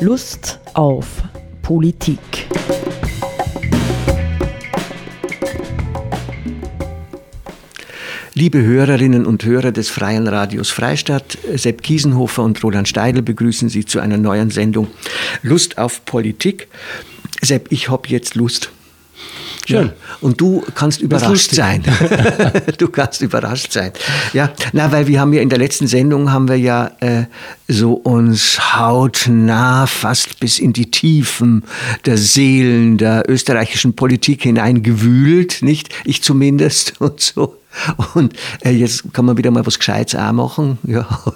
Lust auf Politik. Liebe Hörerinnen und Hörer des Freien Radios Freistadt, Sepp Kiesenhofer und Roland Steidl begrüßen Sie zu einer neuen Sendung Lust auf Politik. Sepp, ich hab jetzt Lust. Schön. Ja. Und du kannst überrascht sein. du kannst überrascht sein. Ja, na, weil wir haben ja in der letzten Sendung haben wir ja äh, so uns hautnah fast bis in die Tiefen der Seelen der österreichischen Politik hineingewühlt, nicht? Ich zumindest und so. Und äh, jetzt kann man wieder mal was Gescheites auch machen. Ja,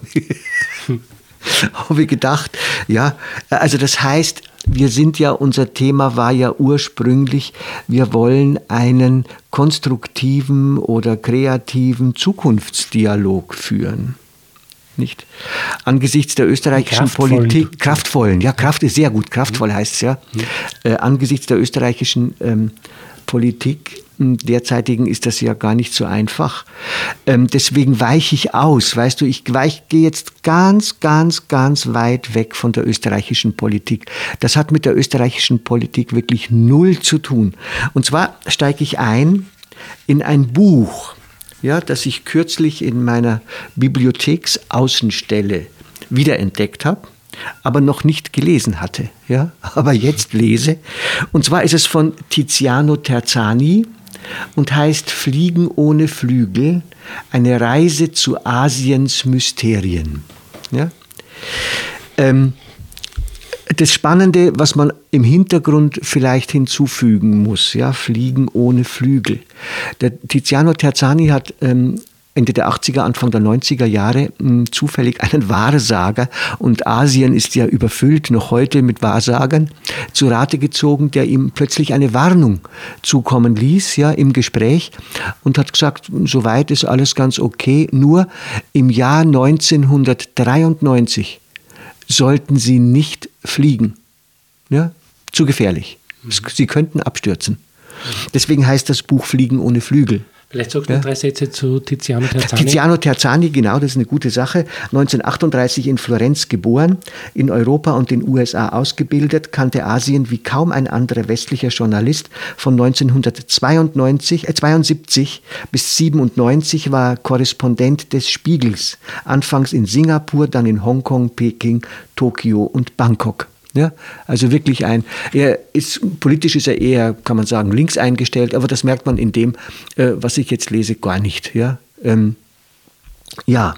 habe ich gedacht. Ja, also das heißt, wir sind ja, unser Thema war ja ursprünglich, wir wollen einen konstruktiven oder kreativen Zukunftsdialog führen. Nicht? Angesichts der österreichischen Politik, kraftvollen, ja, Kraft ist sehr gut, kraftvoll heißt es ja. Mhm. Äh, angesichts der österreichischen ähm, Politik derzeitigen ist das ja gar nicht so einfach. Ähm, deswegen weiche ich aus. Weißt du, ich, gehe jetzt ganz, ganz, ganz weit weg von der österreichischen Politik. Das hat mit der österreichischen Politik wirklich null zu tun. Und zwar steige ich ein in ein Buch, ja, das ich kürzlich in meiner Bibliotheksaußenstelle wiederentdeckt habe aber noch nicht gelesen hatte, ja, aber jetzt lese. Und zwar ist es von Tiziano Terzani, und heißt Fliegen ohne Flügel, eine Reise zu Asiens Mysterien. Ja? Ähm, das Spannende, was man im Hintergrund vielleicht hinzufügen muss, ja, Fliegen ohne Flügel. Der Tiziano Terzani hat ähm, Ende der 80er, Anfang der 90er Jahre mh, hm, zufällig einen Wahrsager und Asien ist ja überfüllt noch heute mit Wahrsagern zu Rate gezogen, der ihm plötzlich eine Warnung zukommen ließ, ja, im Gespräch und hat gesagt, soweit ist alles ganz okay, nur im Jahr 1993 sollten Sie nicht fliegen. Ja, zu gefährlich. Sie könnten abstürzen. Deswegen heißt das Buch Fliegen ohne Flügel. Vielleicht sagst du ja. drei Sätze zu Tiziano Terzani. Tiziano Terzani, genau, das ist eine gute Sache. 1938 in Florenz geboren, in Europa und den USA ausgebildet, kannte Asien wie kaum ein anderer westlicher Journalist. Von 1972 äh, 72 bis 97 war Korrespondent des Spiegels. Anfangs in Singapur, dann in Hongkong, Peking, Tokio und Bangkok. Ja, also wirklich ein, er ist, politisch ist er eher, kann man sagen, links eingestellt, aber das merkt man in dem, äh, was ich jetzt lese, gar nicht. Ja, ähm, ja,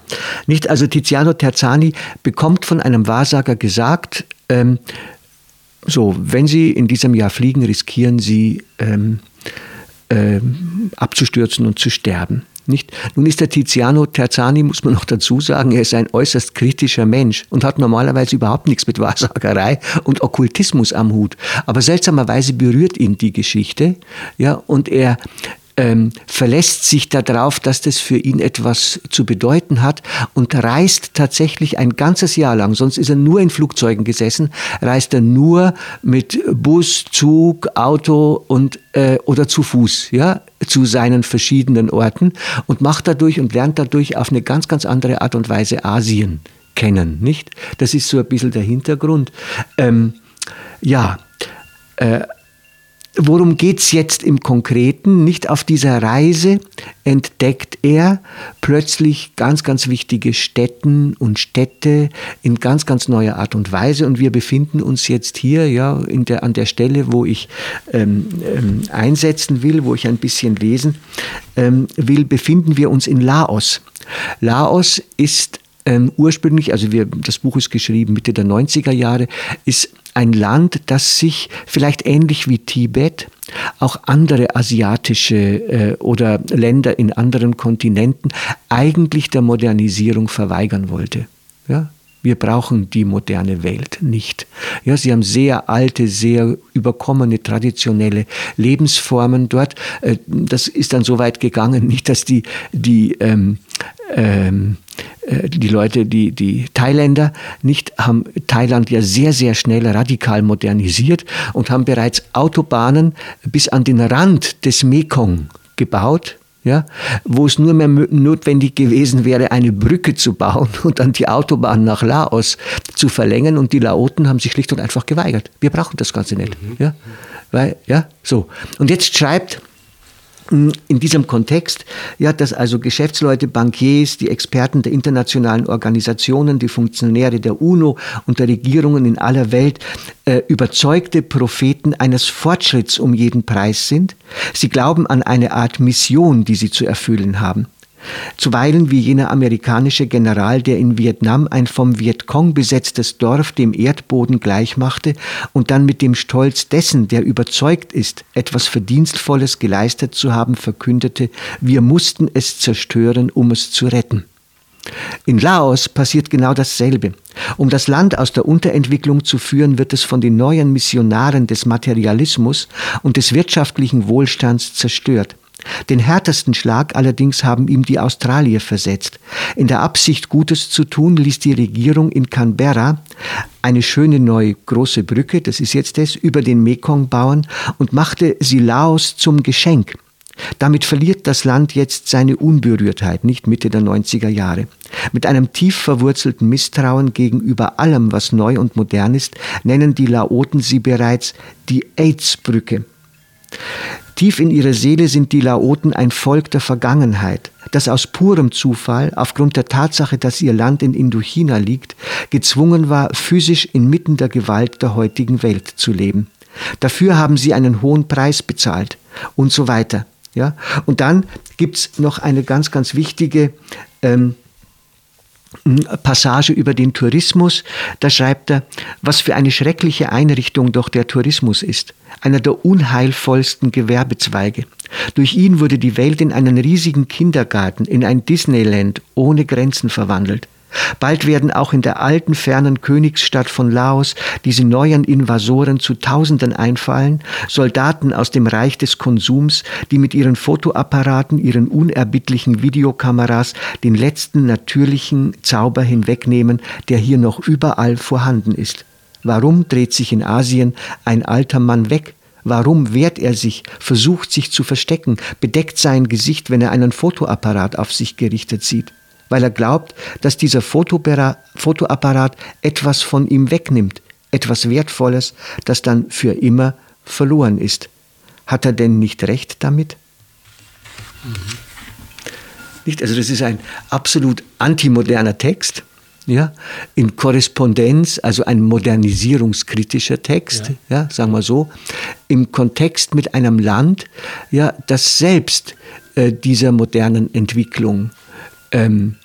nicht, also Tiziano Terzani bekommt von einem Wahrsager gesagt, ähm, so, wenn Sie in diesem Jahr fliegen, riskieren Sie ähm, ähm abzustürzen und zu sterben. Nicht? Nun ist der Tiziano Terzani, muss man noch dazu sagen, er ist ein äußerst kritischer Mensch und hat normalerweise überhaupt nichts mit Wahrsagerei und Okkultismus am Hut. Aber seltsamerweise berührt ihn die Geschichte, ja, und er ähm, verlässt sich darauf, dass das für ihn etwas zu bedeuten hat und reist tatsächlich ein ganzes Jahr lang, sonst ist er nur in Flugzeugen gesessen, reist er nur mit Bus, Zug, Auto und äh, oder zu Fuß, ja, zu seinen verschiedenen Orten und macht dadurch und lernt dadurch auf eine ganz, ganz andere Art und Weise Asien kennen, nicht? Das ist so ein bisschen der Hintergrund. Ähm, ja, äh, Worum geht es jetzt im Konkreten? Nicht auf dieser Reise entdeckt er plötzlich ganz, ganz wichtige Städten und Städte in ganz, ganz neuer Art und Weise. Und wir befinden uns jetzt hier ja, in der, an der Stelle, wo ich ähm, ähm, einsetzen will, wo ich ein bisschen lesen ähm, will, befinden wir uns in Laos. Laos ist ähm, ursprünglich, also wir, das Buch ist geschrieben Mitte der 90er Jahre, ist ein Land, das sich vielleicht ähnlich wie Tibet auch andere asiatische äh, oder Länder in anderen Kontinenten eigentlich der Modernisierung verweigern wollte. Ja? Wir brauchen die moderne Welt nicht. Ja, sie haben sehr alte, sehr überkommene, traditionelle Lebensformen dort. Äh, das ist dann so weit gegangen, nicht, dass die, die ähm, ähm, äh, die Leute, die, die Thailänder nicht, haben Thailand ja sehr, sehr schnell radikal modernisiert und haben bereits Autobahnen bis an den Rand des Mekong gebaut, ja, wo es nur mehr notwendig gewesen wäre, eine Brücke zu bauen und dann die Autobahn nach Laos zu verlängern. Und die Laoten haben sich schlicht und einfach geweigert. Wir brauchen das Ganze nicht. Mhm. Ja, weil, ja, so. Und jetzt schreibt in diesem Kontext, ja, dass also Geschäftsleute, Bankiers, die Experten der internationalen Organisationen, die Funktionäre der UNO und der Regierungen in aller Welt äh, überzeugte Propheten eines Fortschritts um jeden Preis sind. Sie glauben an eine Art Mission, die sie zu erfüllen haben. Zuweilen wie jener amerikanische General, der in Vietnam ein vom Vietcong besetztes Dorf dem Erdboden gleichmachte und dann mit dem Stolz dessen, der überzeugt ist, etwas Verdienstvolles geleistet zu haben, verkündete, wir mussten es zerstören, um es zu retten. In Laos passiert genau dasselbe. Um das Land aus der Unterentwicklung zu führen, wird es von den neuen Missionaren des Materialismus und des wirtschaftlichen Wohlstands zerstört. Den härtesten Schlag allerdings haben ihm die Australier versetzt. In der Absicht, Gutes zu tun, ließ die Regierung in Canberra eine schöne neue große Brücke, das ist jetzt das, über den Mekong bauen und machte sie Laos zum Geschenk. Damit verliert das Land jetzt seine Unberührtheit, nicht Mitte der 90er Jahre. Mit einem tief verwurzelten Misstrauen gegenüber allem, was neu und modern ist, nennen die Laoten sie bereits die AIDS-Brücke. Tief in ihrer Seele sind die Laoten ein Volk der Vergangenheit, das aus purem Zufall, aufgrund der Tatsache, dass ihr Land in Indochina liegt, gezwungen war, physisch inmitten der Gewalt der heutigen Welt zu leben. Dafür haben sie einen hohen Preis bezahlt und so weiter. Ja? Und dann gibt's noch eine ganz, ganz wichtige ähm, Passage über den Tourismus. Da schreibt er, was für eine schreckliche Einrichtung doch der Tourismus ist. Einer der unheilvollsten Gewerbezweige. Durch ihn wurde die Welt in einen riesigen Kindergarten, in ein Disneyland ohne Grenzen verwandelt. Bald werden auch in der alten, fernen Königsstadt von Laos diese neuen Invasoren zu Tausenden einfallen, Soldaten aus dem Reich des Konsums, die mit ihren Fotoapparaten, ihren unerbittlichen Videokameras den letzten natürlichen Zauber hinwegnehmen, der hier noch überall vorhanden ist. Warum dreht sich in Asien ein alter Mann weg? Warum wehrt er sich, versucht sich zu verstecken, bedeckt sein Gesicht, wenn er einen Fotoapparat auf sich gerichtet sieht? Weil er glaubt, dass dieser Fotoapparat etwas von ihm wegnimmt, etwas Wertvolles, das dann für immer verloren ist. Hat er denn nicht recht damit? Mhm. Nicht? Also das ist ein absolut antimoderner Text. Ja, in Korrespondenz, also ein modernisierungskritischer Text, ja. ja. sagen wir so, im Kontext mit einem Land, ja, das selbst äh, dieser modernen Entwicklung ähm,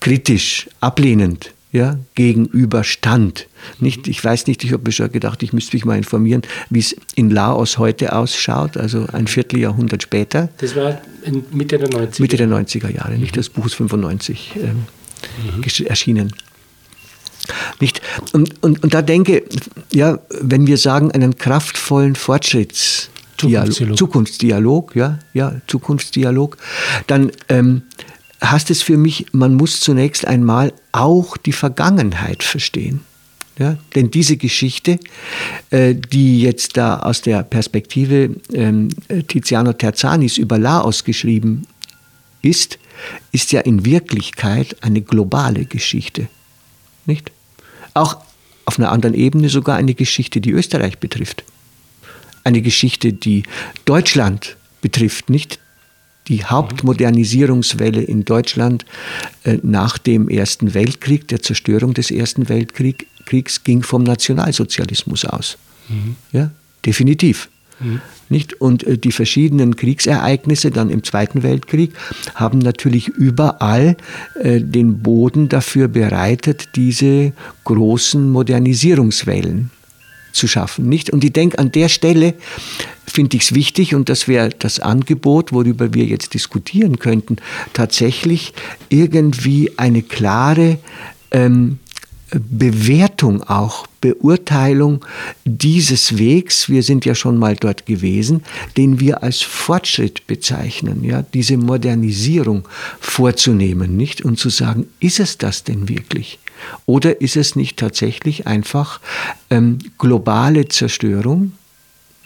kritisch, ablehnend ja, gegenüberstand. Nicht, ich weiß nicht, ich habe mir schon gedacht, ich müsste mich mal informieren, wie es in Laos heute ausschaut, also ein Vierteljahrhundert später. Das war Mitte der 90er Mitte der 90er Jahre, nicht? Das Buch ist 95 ähm, mhm. erschienen. Nicht? Und, und, und da denke, ja, wenn wir sagen, einen kraftvollen Fortschritts Zukunftsdialog, Zukunftsdialog ja, ja, Zukunftsdialog, dann ähm, heißt es für mich, man muss zunächst einmal auch die Vergangenheit verstehen. Ja, denn diese Geschichte, äh, die jetzt da aus der Perspektive ähm, Tiziano Terzanis über Laos geschrieben ist, ist ja in Wirklichkeit eine globale Geschichte. Nicht? Auch auf einer anderen Ebene sogar eine Geschichte, die Österreich betrifft. Eine Geschichte, die Deutschland betrifft, nicht die Hauptmodernisierungswelle in Deutschland äh, nach dem Ersten Weltkrieg, der Zerstörung des Ersten Weltkriegs, ging vom Nationalsozialismus aus. Mhm. Ja, definitiv. Mhm. Nicht? Und äh, die verschiedenen Kriegsereignisse dann im Zweiten Weltkrieg haben natürlich überall äh, den Boden dafür bereitet, diese großen Modernisierungswellen zu schaffen. Nicht? Und ich denke, an der Stelle finde ich es wichtig, und das wäre das Angebot, worüber wir jetzt diskutieren könnten, tatsächlich irgendwie eine klare ähm, Bewertung auch, Beurteilung dieses Wegs, wir sind ja schon mal dort gewesen, den wir als Fortschritt bezeichnen, ja, diese Modernisierung vorzunehmen, nicht? Und zu sagen, ist es das denn wirklich? Oder ist es nicht tatsächlich einfach ähm, globale Zerstörung?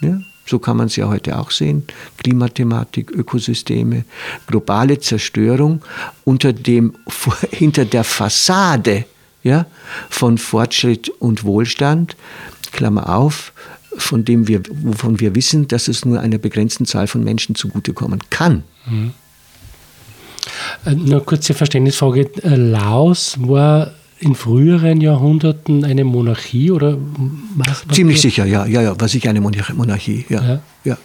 Ja? So kann man es ja heute auch sehen. Klimathematik, Ökosysteme, globale Zerstörung unter dem, hinter der Fassade ja, von Fortschritt und Wohlstand, Klammer auf, von dem wir, wovon wir wissen, dass es nur einer begrenzten Zahl von Menschen zugutekommen kann. Mhm. Äh, nur kurze Verständnisfrage. Äh, Laos war in früheren Jahrhunderten eine Monarchie oder was? Ziemlich sicher, ja, ja, ja, war sicher eine Monarchie, ja. ja. ja.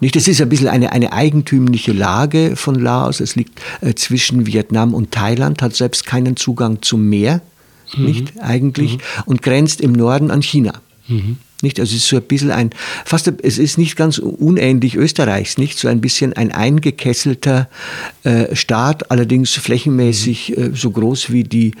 Nicht, das ist ein bisschen eine, eine eigentümliche Lage von Laos. Es liegt äh, zwischen Vietnam und Thailand, hat selbst keinen Zugang zum Meer, mhm. nicht eigentlich, mhm. und grenzt im Norden an China. Mhm. Nicht? Also es ist so ein bisschen ein, fast, es ist nicht ganz unähnlich Österreichs, nicht? So ein bisschen ein eingekesselter äh, Staat, allerdings flächenmäßig äh, so groß wie die,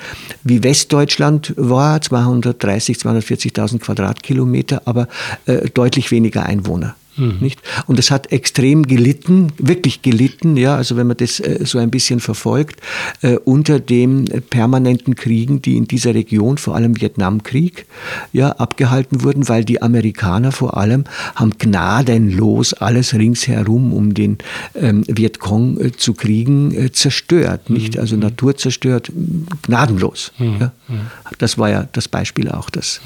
wie Westdeutschland war, 230, 240.000 Quadratkilometer, aber äh, deutlich weniger Einwohner. Mhm. Nicht? Und es hat extrem gelitten, wirklich gelitten, ja, also wenn man das äh, so ein bisschen verfolgt, äh, unter den permanenten Kriegen, die in dieser Region, vor allem Vietnamkrieg, ja, abgehalten wurden, weil die Amerikaner vor allem haben gnadenlos alles ringsherum, um den ähm, Vietcong äh, zu kriegen, zerstört, nicht? Mhm. Also Natur zerstört, gnadenlos. Mhm. Ja? Mhm. Das war ja das Beispiel auch, das.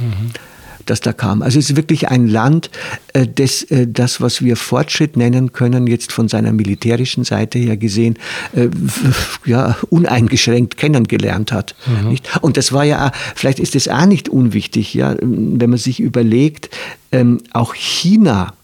Das da kam. Also es ist wirklich ein Land, äh, das, äh, das, was wir Fortschritt nennen können, jetzt von seiner militärischen Seite her gesehen, äh, ja, uneingeschränkt kennengelernt hat. Mhm. Und das war ja, vielleicht ist es auch nicht unwichtig, ja, wenn man sich überlegt, ähm, auch China,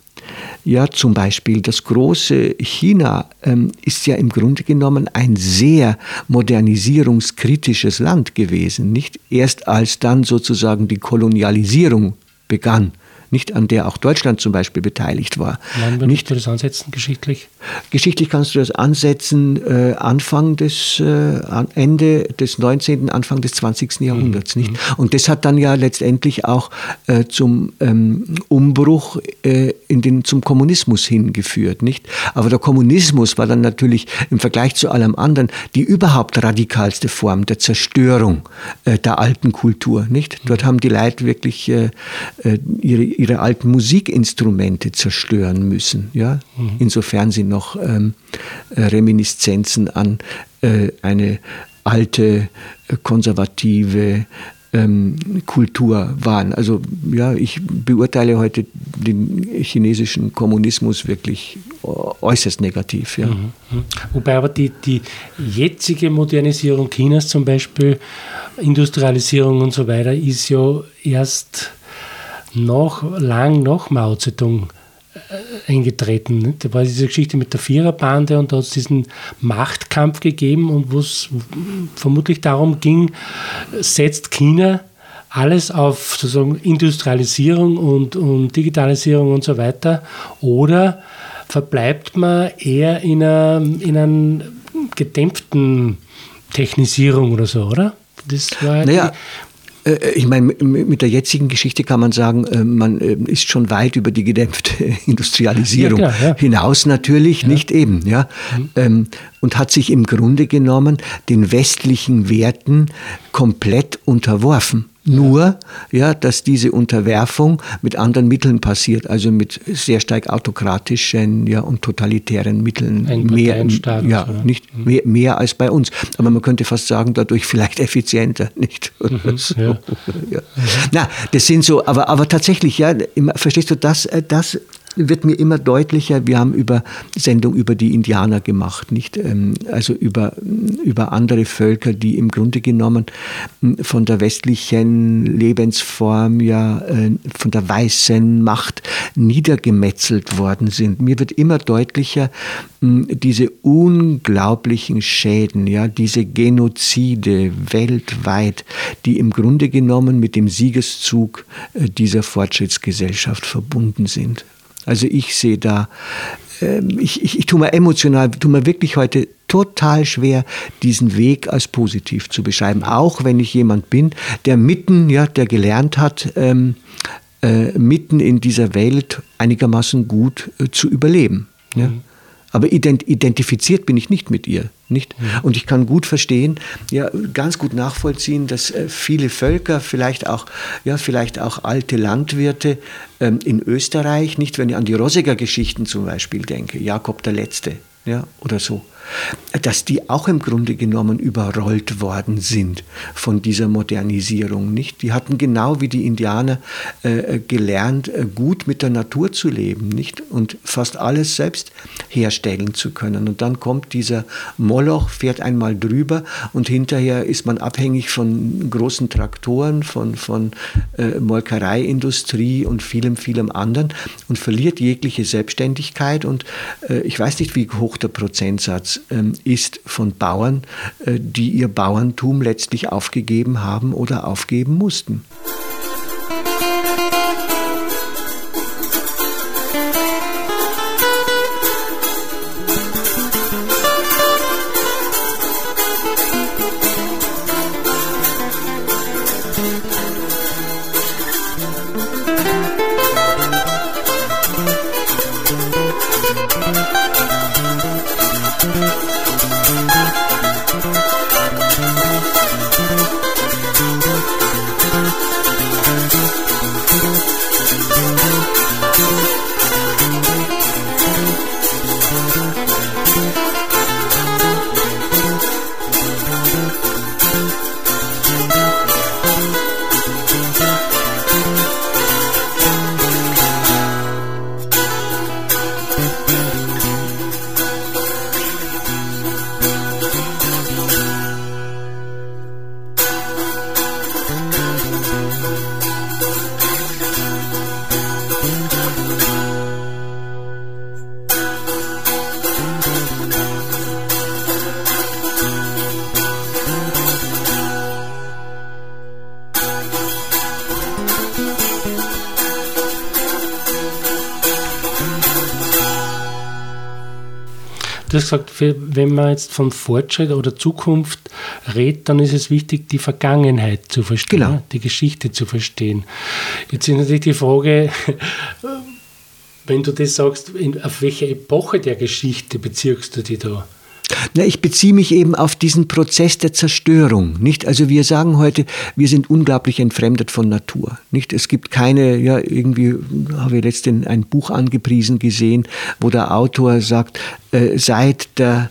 ja, zum Beispiel das große China ähm, ist ja im Grunde genommen ein sehr modernisierungskritisches Land gewesen. Nicht erst als dann sozusagen die Kolonialisierung begann nicht an der auch Deutschland zum Beispiel beteiligt war. Wann würdest du das ansetzen, geschichtlich? Geschichtlich kannst du das ansetzen, äh, Anfang des, äh, Ende des 19., Anfang des 20. Jahrhunderts. Mhm. Nicht? Und das hat dann ja letztendlich auch äh, zum ähm, Umbruch äh, in den, zum Kommunismus hingeführt. Nicht? Aber der Kommunismus war dann natürlich im Vergleich zu allem anderen die überhaupt radikalste Form der Zerstörung äh, der alten Kultur. Nicht? Dort haben die Leute wirklich äh, ihre ihre alten Musikinstrumente zerstören müssen. Ja? Mhm. Insofern sie noch ähm, äh, Reminiszenzen an äh, eine alte, äh, konservative Kultur waren. Also ja, ich beurteile heute den chinesischen Kommunismus wirklich äußerst negativ. Ja. Mhm. mhm. Wobei aber die, die jetzige Modernisierung Chinas zum Beispiel, Industrialisierung und so weiter, ist ja erst noch lang nach Mao Zedong eingetreten. Da war diese Geschichte mit der Viererbande und da hat es diesen Machtkampf gegeben und wo es vermutlich darum ging, setzt China alles auf sozusagen Industrialisierung und, und Digitalisierung und so weiter oder verbleibt man eher in einer, in einer gedämpften Technisierung oder so, oder? Das war naja, ich meine, mit der jetzigen Geschichte kann man sagen, äh, man äh, ist schon weit über die gedämpfte Industrialisierung ja, klar, ja. hinaus natürlich, ja. nicht eben, ja. Mhm. Ähm, und hat sich im Grunde genommen den westlichen Werten komplett unterworfen. Nur, ja, dass diese Unterwerfung mit anderen Mitteln passiert, also mit sehr stark autokratischen ja, und totalitären Mitteln. Mehr, ja, so. nicht mhm. mehr, mehr als bei uns. Aber man könnte fast sagen, dadurch vielleicht effizienter, nicht? Mhm, so. ja. ja. Na, das sind so, aber, aber tatsächlich, ja, verstehst du, das, äh, das wird mir immer deutlicher, wir haben über Sendung über die Indianer gemacht, nicht? Ähm, also über, über andere Völker, die im Grunde genommen hm, von der westlichen Lebensform, ja, äh, von der weißen Macht niedergemetzelt worden sind. Mir wird immer deutlicher, hm, diese unglaublichen Schäden, ja, diese Genozide weltweit, die im Grunde genommen mit dem Siegeszug äh, dieser Fortschrittsgesellschaft verbunden sind. Also ich sehe da, äh, ich, ich, ich tue mir emotional, tue mir wirklich heute total schwer, diesen Weg als positiv zu beschreiben. Auch wenn ich jemand bin, der mitten, ja, der gelernt hat, ähm, äh, mitten in dieser Welt einigermaßen gut äh, zu überleben. Ja? Mhm. Aber identifiziert bin ich nicht mit ihr. Nicht? Mhm. Und ich kann gut verstehen, ja, ganz gut nachvollziehen, dass äh, viele Völker, vielleicht auch, ja, vielleicht auch alte Landwirte ähm, in Österreich, nicht, wenn ich an die Rossiger Geschichten zum Beispiel denke, Jakob der Letzte, ja, oder so, dass die auch im Grunde genommen überrollt worden sind von dieser Modernisierung. Nicht? Die hatten genau wie die Indianer äh, gelernt, äh, gut mit der Natur zu leben nicht? und fast alles selbst herstellen zu können. Und dann kommt dieser Moloch, fährt einmal drüber und hinterher ist man abhängig von großen Traktoren, von, von äh, Molkereiindustrie und vielem, vielem anderen und verliert jegliche Selbstständigkeit. Und äh, ich weiß nicht, wie hoch der Prozentsatz ähm, ist von Bauern, äh, die ihr Bauerntum letztlich aufgegeben haben oder aufgeben mussten. Du hast gesagt, wenn man jetzt von Fortschritt oder Zukunft redet, dann ist es wichtig, die Vergangenheit zu verstehen, genau. die Geschichte zu verstehen. Jetzt ist natürlich die Frage, wenn du das sagst, auf welche Epoche der Geschichte beziehst du dich da? Na, ich beziehe mich eben auf diesen Prozess der Zerstörung. Nicht? Also wir sagen heute, wir sind unglaublich entfremdet von Natur. Nicht? Es gibt keine, ja, irgendwie habe ich letztens ein Buch angepriesen gesehen, wo der Autor sagt, äh, seit der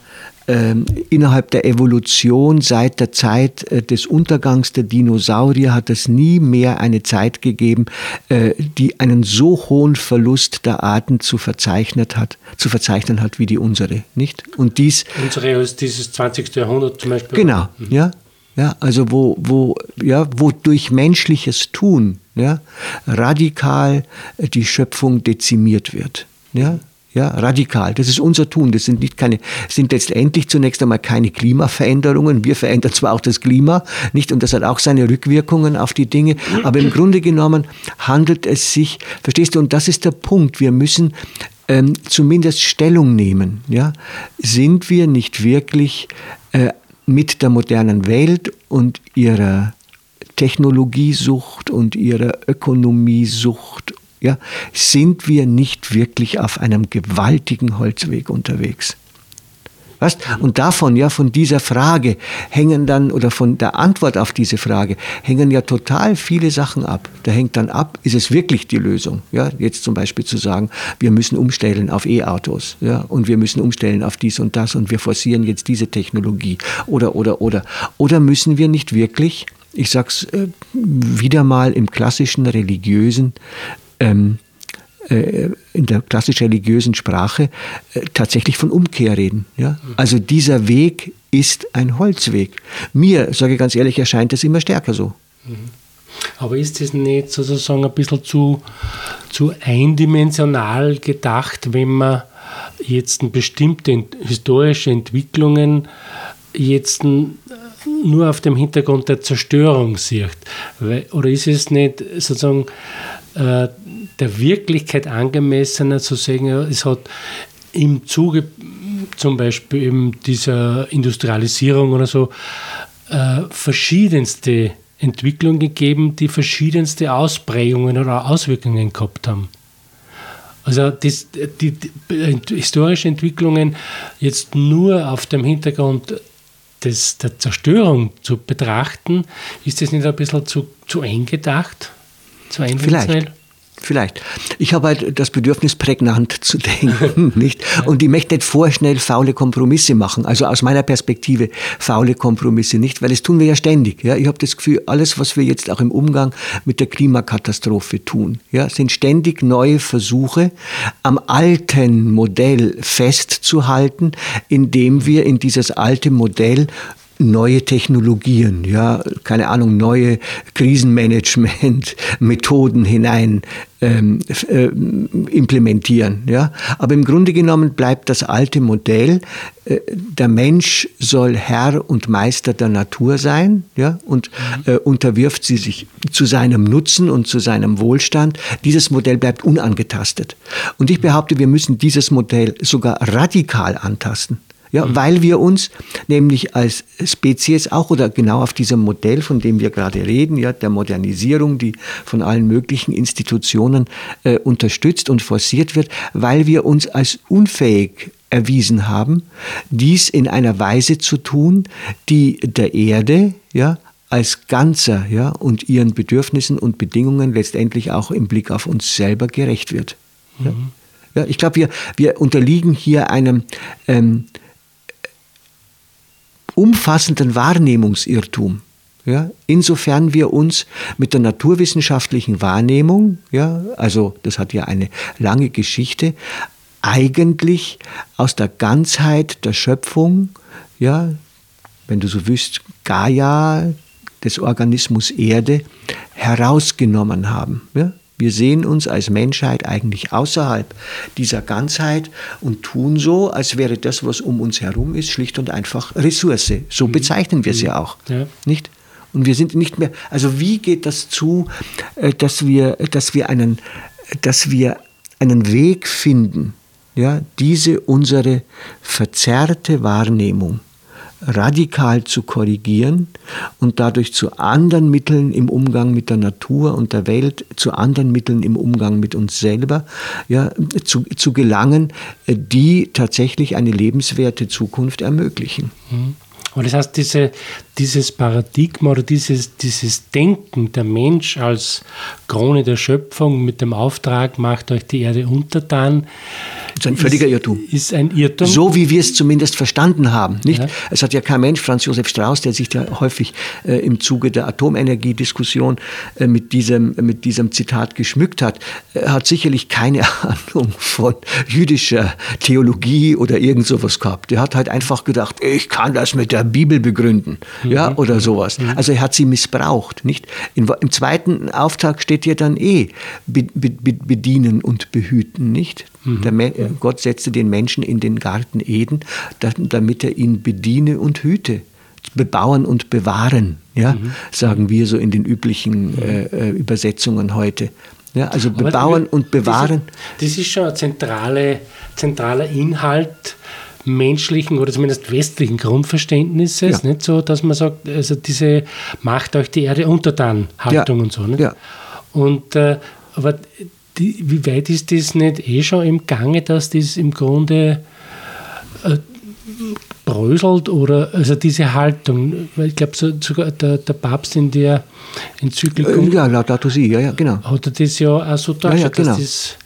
innerhalb der Evolution seit der Zeit äh, des Untergangs der Dinosaurier hat es nie mehr eine Zeit gegeben, äh, die einen so hohen Verlust der Arten zu, verzeichnet hat, zu verzeichnen hat wie die unsere, nicht? Und dies unsere ist dieses 20. Jahrhundert zum Beispiel. Genau, mhm. ja. Ja, also wo, wo, ja, wo durch menschliches Tun ja, radikal die Schöpfung dezimiert wird. Ja, ja, radikal. Das ist unser Tun. Das sind nicht keine, sind letztendlich zunächst einmal keine Klimaveränderungen. Wir verändern zwar auch das Klima, nicht? Und das hat auch seine Rückwirkungen auf die Dinge. Aber im Grunde genommen handelt es sich, verstehst du? Und das ist der Punkt. Wir müssen ähm, zumindest Stellung nehmen. Ja? Sind wir nicht wirklich äh, mit der modernen Welt und ihrer Technologiesucht und ihrer Ökonomiesucht ja, sind wir nicht wirklich auf einem gewaltigen Holzweg unterwegs. Was? Und davon, ja, von dieser Frage hängen dann, oder von der Antwort auf diese Frage, hängen ja total viele Sachen ab. Da hängt dann ab, ist es wirklich die Lösung? Ja, jetzt zum Beispiel zu sagen, wir müssen umstellen auf E-Autos, ja, und wir müssen umstellen auf dies und das und wir forcieren jetzt diese Technologie. Oder, oder, oder. Oder müssen wir nicht wirklich, ich sag's äh, wieder mal im klassischen religiösen, ähm, äh, in der klassisch religiösen Sprache äh, tatsächlich von Umkehr reden. Ja? Also dieser Weg ist ein Holzweg. Mir, sage ich ganz ehrlich, erscheint es immer stärker so. Mhm. Aber ist das nicht sozusagen ein bisschen zu, zu eindimensional gedacht, wenn man jetzt bestimmte historische Entwicklungen jetzt nur auf dem Hintergrund der Zerstörung sieht? Oder ist es nicht sozusagen äh, der Wirklichkeit angemessener zu sagen, es hat im Zuge zum Beispiel eben dieser Industrialisierung oder so äh, verschiedenste Entwicklungen gegeben, die verschiedenste Ausprägungen oder Auswirkungen gehabt haben. Also das, die, die, historische Entwicklungen jetzt nur auf dem Hintergrund des, der Zerstörung zu betrachten, ist das nicht ein bisschen zu, zu eng gedacht? Zu Vielleicht. Vielleicht. Ich habe halt das Bedürfnis, prägnant zu denken, nicht? Und ich möchte nicht vorschnell faule Kompromisse machen. Also aus meiner Perspektive faule Kompromisse nicht, weil das tun wir ja ständig. Ja? Ich habe das Gefühl, alles, was wir jetzt auch im Umgang mit der Klimakatastrophe tun, ja, sind ständig neue Versuche, am alten Modell festzuhalten, indem wir in dieses alte Modell neue Technologien, ja, keine Ahnung, neue Krisenmanagement-Methoden hinein ähm, äh, implementieren, ja. Aber im Grunde genommen bleibt das alte Modell, äh, der Mensch soll Herr und Meister der Natur sein, ja, und äh, unterwirft sie sich zu seinem Nutzen und zu seinem Wohlstand. Dieses Modell bleibt unangetastet. Und ich behaupte, wir müssen dieses Modell sogar radikal antasten. Ja, mhm. Weil wir uns nämlich als Spezies auch oder genau auf diesem Modell, von dem wir gerade reden, ja, der Modernisierung, die von allen möglichen Institutionen äh, unterstützt und forciert wird, weil wir uns als unfähig erwiesen haben, dies in einer Weise zu tun, die der Erde, ja, als Ganzer ja, und ihren Bedürfnissen und Bedingungen letztendlich auch im Blick auf uns selber gerecht wird. Ja. Mhm. Ja, ich glaube, wir, wir unterliegen hier einem ähm, umfassenden Wahrnehmungsirrtum. Ja, insofern wir uns mit der naturwissenschaftlichen Wahrnehmung, ja, also das hat ja eine lange Geschichte, eigentlich aus der Ganzheit der Schöpfung, ja, wenn du so willst, Gaia, des Organismus Erde, herausgenommen haben. Ja? Wir sehen uns als Menschheit eigentlich außerhalb dieser Ganzheit und tun so, als wäre das, was um uns herum ist, schlicht und einfach Ressource. So mhm. bezeichnen wir sie mhm. auch. Ja. Nicht? Und wir sind nicht mehr, also wie geht das zu, äh, dass wir, dass wir einen, dass wir einen Weg finden, ja, diese unsere verzerrte Wahrnehmung radikal zu korrigieren und dadurch zu anderen Mitteln im Umgang mit der Natur und der Welt, zu anderen Mitteln im Umgang mit uns selber, ja, zu, zu gelangen, die tatsächlich eine lebenswerte Zukunft ermöglichen. Mhm. Aber das heißt, diese, dieses Paradigma oder dieses, dieses Denken, der Mensch als Krone der Schöpfung mit dem Auftrag, macht euch die Erde untertan, ist ein völliger Irrtum. Ist ein Irrtum. So wie wir es zumindest verstanden haben. Nicht? Ja. Es hat ja kein Mensch, Franz Josef Strauß, der sich ja häufig äh, im Zuge der Atomenergiediskussion äh, mit, diesem, mit diesem Zitat geschmückt hat, äh, hat sicherlich keine Ahnung von jüdischer Theologie oder irgend sowas gehabt. Er hat halt einfach gedacht, ich kann das mit der Bibel begründen. Mhm. Ja, oder sowas. Mhm. Also er hat sie missbraucht. Nicht? In, Im zweiten Auftrag steht ja dann eh be, be, bedienen und behüten. Nicht? Mhm. Der, Gott setzte den Menschen in den Garten Eden, damit er ihn bediene und hüte bebauen und bewahren, ja, mhm. sagen wir so in den üblichen äh, äh Übersetzungen heute. Ja, also bebauen Aber, und bewahren. Das ist, das ist schon ein zentrale, zentraler Inhalt menschlichen oder zumindest westlichen Grundverständnisses, ja. nicht so, dass man sagt, also diese macht euch die Erde untertan Haltung ja. und so. Nicht? Ja. Und äh, aber die, wie weit ist das nicht eh schon im Gange, dass das im Grunde äh, bröselt oder also diese Haltung, ich glaube sogar der, der Papst in der Enzyklikum. Äh, ja, Laudato Si, ja, ja, genau. Hat er das ja auch so dargestellt, ja, ja, genau. dass das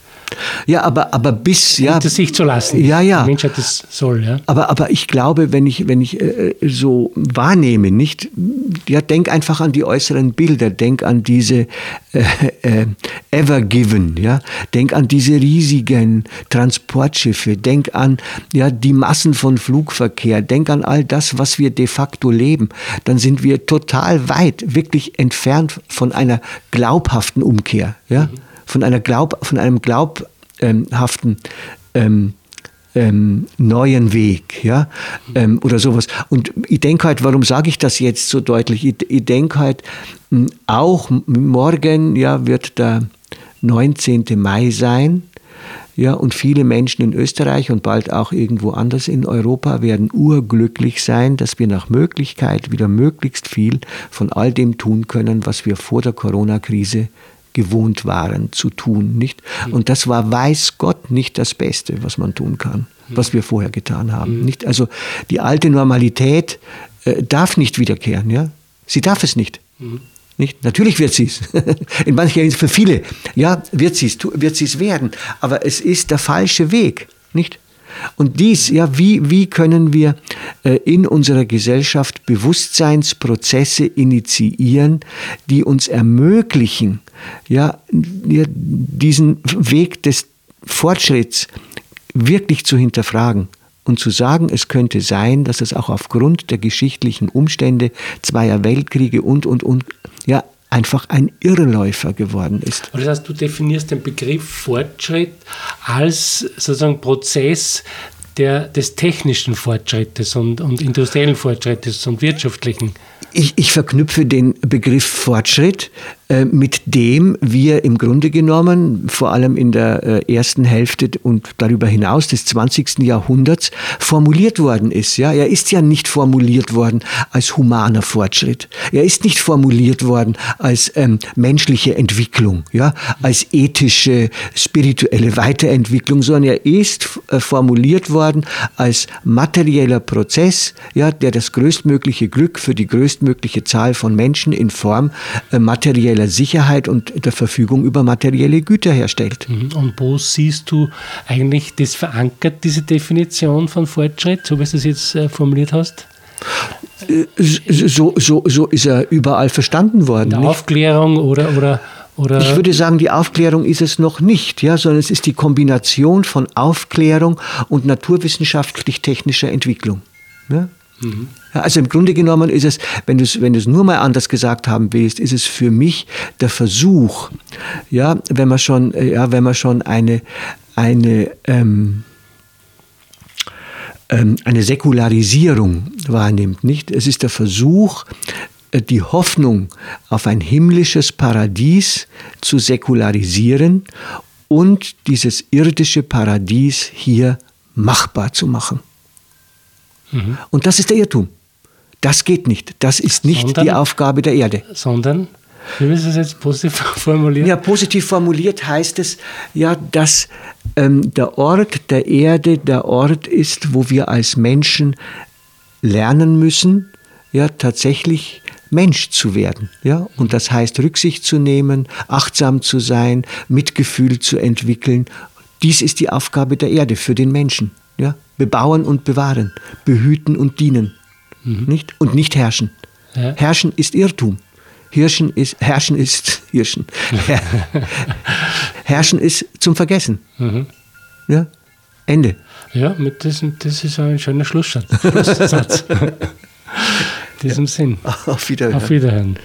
ja, aber, aber bis, ja. Hinter sich zu lassen. Ja, ja. Die Menschheit das soll, ja. Aber, aber ich glaube, wenn ich, wenn ich äh, so wahrnehme, nicht, ja, denk einfach an die äußeren Bilder, denk an diese äh, äh, Ever Given, ja, denk an diese riesigen Transportschiffe, denk an, ja, die Massen von Flugverkehr, denk an all das, was wir de facto leben, dann sind wir total weit, wirklich entfernt von einer glaubhaften Umkehr, ja. Mhm von, einer Glaub, von einem glaubhaften ähm, ähm, neuen Weg, ja, ähm, oder sowas. Und ich denke halt, warum sage ich das jetzt so deutlich? Ich, ich denke halt, auch morgen, ja, wird der 19. Mai sein. Ja, und viele Menschen in Österreich und bald auch irgendwo anders in Europa werden urglücklich sein, dass wir nach Möglichkeit wieder möglichst viel von all dem tun können, was wir vor der Corona-Krise gewohnt waren zu tun, nicht? Und das war, weiß Gott, nicht das Beste, was man tun kann, was wir vorher getan haben, nicht? Also die alte Normalität äh, darf nicht wiederkehren, ja? Sie darf es nicht. Nicht? Natürlich wird sie es. In manchen für viele, ja, wird sie es, wird sie es werden. Aber es ist der falsche Weg, nicht? Und dies, ja, wie, wie können wir äh, in unserer Gesellschaft Bewusstseinsprozesse initiieren, die uns ermöglichen, ja, diesen Weg des Fortschritts wirklich zu hinterfragen und zu sagen, es könnte sein, dass es auch aufgrund der geschichtlichen Umstände zweier Weltkriege und, und, und, ja, einfach ein Irrläufer geworden ist. Das heißt, du definierst den Begriff Fortschritt als sozusagen Prozess der, des technischen Fortschrittes und, und industriellen Fortschrittes und wirtschaftlichen. Ich, ich verknüpfe den Begriff Fortschritt äh, mit dem wir im Grunde genommen, vor allem in der äh, ersten Hälfte und darüber hinaus des 20. Jahrhunderts, formuliert worden ist. Ja, er ist ja nicht formuliert worden als humaner Fortschritt. Er ist nicht formuliert worden als ähm, menschliche Entwicklung, ja, als ethische, spirituelle Weiterentwicklung, sondern er ist äh, formuliert worden als materieller Prozess, ja, der das größtmögliche Glück für die größtmögliche Zahl von Menschen in Form äh, materieller Sicherheit und der Verfügung über materielle Güter herstellt. Mhm. Und wo siehst du eigentlich das verankert, diese Definition von Fortschritt, so wie du es jetzt äh, formuliert hast? Äh, so, so, so ist er überall verstanden worden. In der Aufklärung oder, oder, oder ich würde sagen, die Aufklärung ist es noch nicht, ja, sondern es ist die Kombination von Aufklärung und naturwissenschaftlich-technischer Entwicklung. Ja? Mhm. Also im Grunde genommen ist es, wenn du es wenn nur mal anders gesagt haben willst, ist es für mich der Versuch, ja, wenn man schon, ja, wenn man schon eine, eine, ähm, ähm, eine Säkularisierung wahrnimmt, nicht? Es ist der Versuch, äh, die Hoffnung auf ein himmlisches Paradies zu säkularisieren und dieses irdische Paradies hier machbar zu machen. Mhm. Und das ist der Irrtum. Das geht nicht. Das ist nicht sondern, die Aufgabe der Erde. Sondern, wie willst du es jetzt positiv formulieren? Ja, positiv formuliert heißt es ja, dass ähm, der Ort der Erde der Ort ist, wo wir als Menschen lernen müssen, ja, tatsächlich Mensch zu werden. Ja? Und das heißt, Rücksicht zu nehmen, achtsam zu sein, Mitgefühl zu entwickeln. Dies ist die Aufgabe der Erde für den Menschen. Ja? Bebauen und bewahren, behüten und dienen. Mhm. Nicht? Und nicht herrschen. Ja. Herrschen ist Irrtum. Hirschen ist, herrschen ist Hirschen. herrschen ist zum Vergessen. Mhm. Ja? Ende. Ja, mit diesem, das ist ein schöner Schlusssatz. Schlusssatz. In diesem ja. Sinn. Auf Wiederhören. Auf Wiederhören.